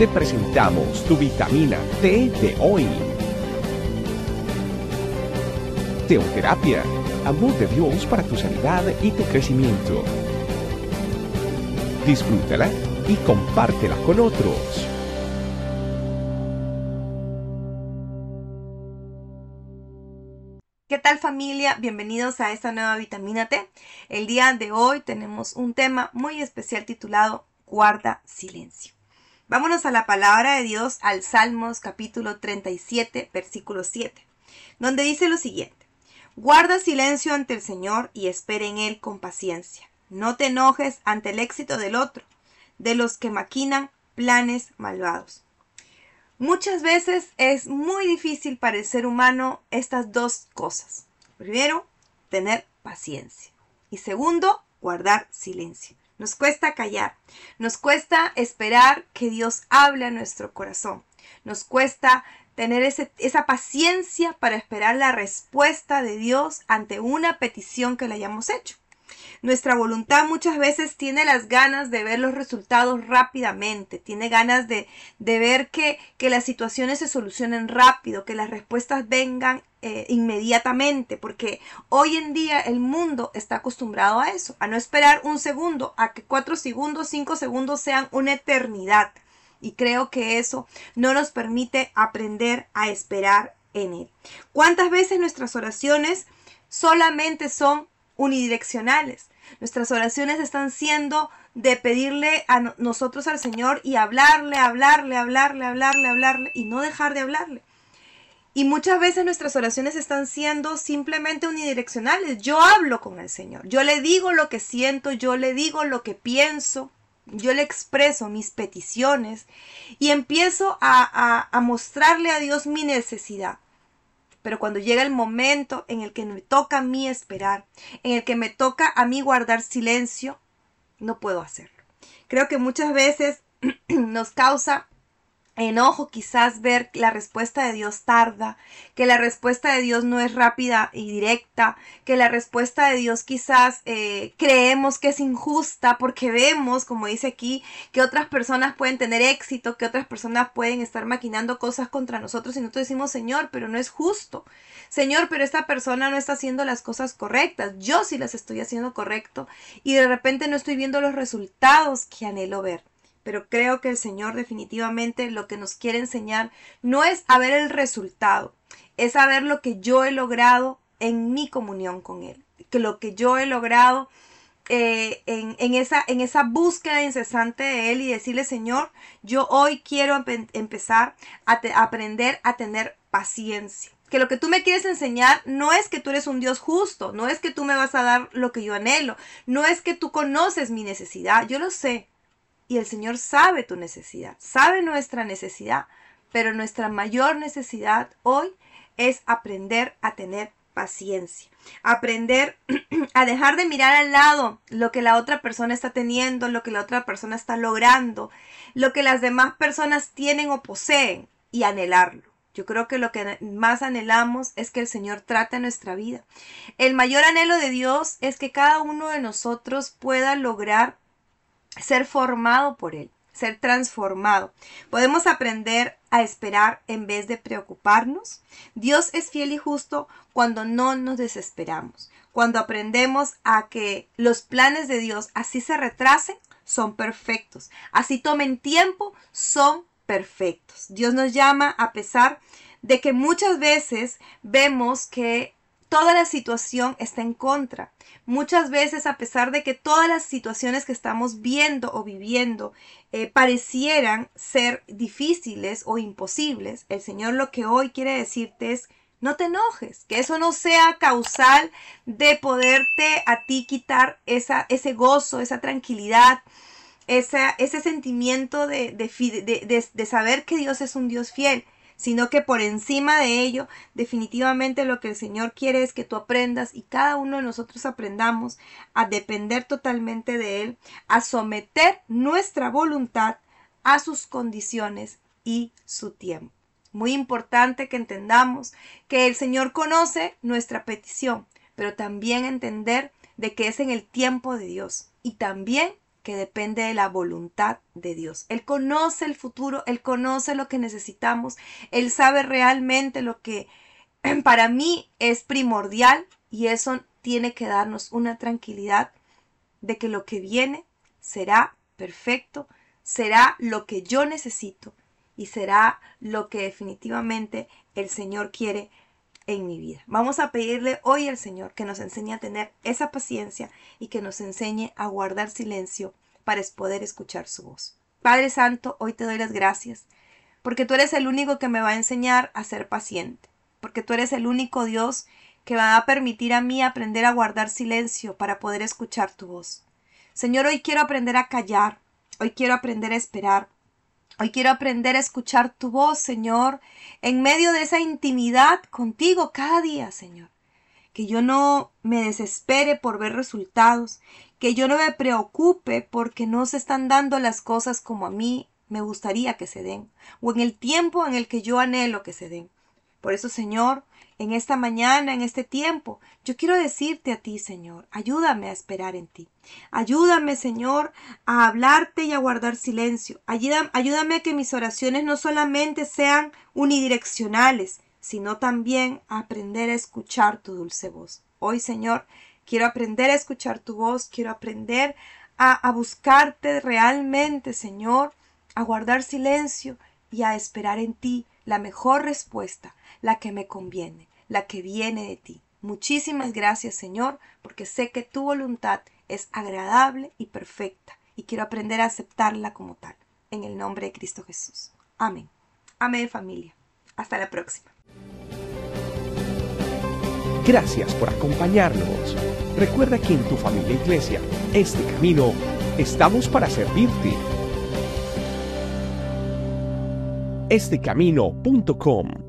te presentamos tu vitamina T de hoy. Teoterapia, amor de Dios para tu sanidad y tu crecimiento. Disfrútala y compártela con otros. ¿Qué tal familia? Bienvenidos a esta nueva vitamina T. El día de hoy tenemos un tema muy especial titulado Guarda silencio. Vámonos a la palabra de Dios al Salmos capítulo 37 versículo 7, donde dice lo siguiente. Guarda silencio ante el Señor y espere en Él con paciencia. No te enojes ante el éxito del otro, de los que maquinan planes malvados. Muchas veces es muy difícil para el ser humano estas dos cosas. Primero, tener paciencia. Y segundo, guardar silencio. Nos cuesta callar, nos cuesta esperar que Dios hable a nuestro corazón, nos cuesta tener esa paciencia para esperar la respuesta de Dios ante una petición que le hayamos hecho. Nuestra voluntad muchas veces tiene las ganas de ver los resultados rápidamente, tiene ganas de, ver que, las situaciones se solucionen rápido, que las respuestas vengan eh, inmediatamente, porque hoy en día el mundo está acostumbrado a eso, a no esperar un segundo, a que cuatro segundos, cinco segundos sean una eternidad. Y creo que eso no nos permite aprender a esperar en Él. ¿Cuántas veces nuestras oraciones solamente son unidireccionales? Nuestras oraciones están siendo de pedirle a nosotros al Señor y hablarle, hablarle, hablarle, hablarle, hablarle y no dejar de hablarle. Y muchas veces nuestras oraciones están siendo simplemente unidireccionales. Yo hablo con el Señor, yo le digo lo que siento, yo le digo lo que pienso, yo le expreso mis peticiones y empiezo a, a mostrarle a Dios mi necesidad. Pero cuando llega el momento en el que me toca a mí esperar, en el que me toca a mí guardar silencio, no puedo hacerlo. Creo que muchas veces nos causa enojo quizás ver que la respuesta de Dios tarda, que la respuesta de Dios no es rápida y directa, que la respuesta de Dios quizás eh, creemos que es injusta porque vemos, como dice aquí, que otras personas pueden tener éxito, que otras personas pueden estar maquinando cosas contra nosotros y nosotros decimos, Señor, pero no es justo. Señor, pero esta persona no está haciendo las cosas correctas, yo sí las estoy haciendo correcto y de repente no estoy viendo los resultados que anhelo ver pero creo que el Señor definitivamente lo que nos quiere enseñar no es a ver el resultado, es a ver lo que yo he logrado en mi comunión con Él, que lo que yo he logrado eh, en, esa, en esa búsqueda incesante de Él y decirle, Señor, yo hoy quiero empezar a aprender a tener paciencia. Que lo que tú me quieres enseñar no es que tú eres un Dios justo, no es que tú me vas a dar lo que yo anhelo, no es que tú conoces mi necesidad, yo lo sé, y el Señor sabe tu necesidad, sabe nuestra necesidad, pero nuestra mayor necesidad hoy es aprender a tener paciencia, aprender a dejar de mirar al lado lo que la otra persona está teniendo, lo que la otra persona está logrando, lo que las demás personas tienen o poseen y anhelarlo. Yo creo que lo que más anhelamos es que el Señor trate nuestra vida. El mayor anhelo de Dios es que cada uno de nosotros pueda lograr ser formado por Él, ser transformado. Podemos aprender a esperar en vez de preocuparnos. Dios es fiel y justo cuando no nos desesperamos, cuando aprendemos a que los planes de Dios así se retrasen, son perfectos, así tomen tiempo, son perfectos. Dios nos llama a pesar de que muchas veces vemos que toda la situación está en contra. Muchas veces, a pesar de que todas las situaciones que estamos viendo o viviendo eh, parecieran ser difíciles o imposibles, el Señor lo que hoy quiere decirte es, no te enojes, que eso no sea causal de poderte a ti quitar esa, ese gozo, esa tranquilidad, ese sentimiento de, de, de saber que Dios es un Dios fiel sino que por encima de ello, definitivamente lo que el Señor quiere es que tú aprendas y cada uno de nosotros aprendamos a depender totalmente de Él, a someter nuestra voluntad a sus condiciones y su tiempo. Muy importante que entendamos que el Señor conoce nuestra petición, pero también entender de que es en el tiempo de Dios y también que depende de la voluntad de Dios. Él conoce el futuro, Él conoce lo que necesitamos, Él sabe realmente lo que para mí es primordial y eso tiene que darnos una tranquilidad de que lo que viene será perfecto, será lo que yo necesito y será lo que definitivamente el Señor quiere en mi vida. Vamos a pedirle hoy al Señor que nos enseñe a tener esa paciencia y que nos enseñe a guardar silencio para poder escuchar su voz. Padre Santo, hoy te doy las gracias porque tú eres el único que me va a enseñar a ser paciente, porque tú eres el único Dios que va a permitir a mí aprender a guardar silencio para poder escuchar tu voz. Señor, hoy quiero aprender a callar, hoy quiero aprender a esperar, Hoy quiero aprender a escuchar tu voz, Señor, en medio de esa intimidad contigo cada día, Señor. Que yo no me desespere por ver resultados, que yo no me preocupe porque no se están dando las cosas como a mí me gustaría que se den, o en el tiempo en el que yo anhelo que se den. Por eso, Señor, en esta mañana, en este tiempo. Yo quiero decirte a ti, Señor, ayúdame a esperar en ti. Ayúdame, Señor, a hablarte y a guardar silencio. Ayúdame, a que mis oraciones no solamente sean unidireccionales, sino también a aprender a escuchar tu dulce voz. Hoy, Señor, quiero aprender a escuchar tu voz, quiero aprender a, a buscarte realmente, Señor, a guardar silencio y a esperar en ti la mejor respuesta, la que me conviene la que viene de ti. Muchísimas gracias Señor, porque sé que tu voluntad es agradable y perfecta, y quiero aprender a aceptarla como tal. En el nombre de Cristo Jesús. Amén. Amén familia. Hasta la próxima. Gracias por acompañarnos. Recuerda que en tu familia iglesia, este camino, estamos para servirte. Estecamino.com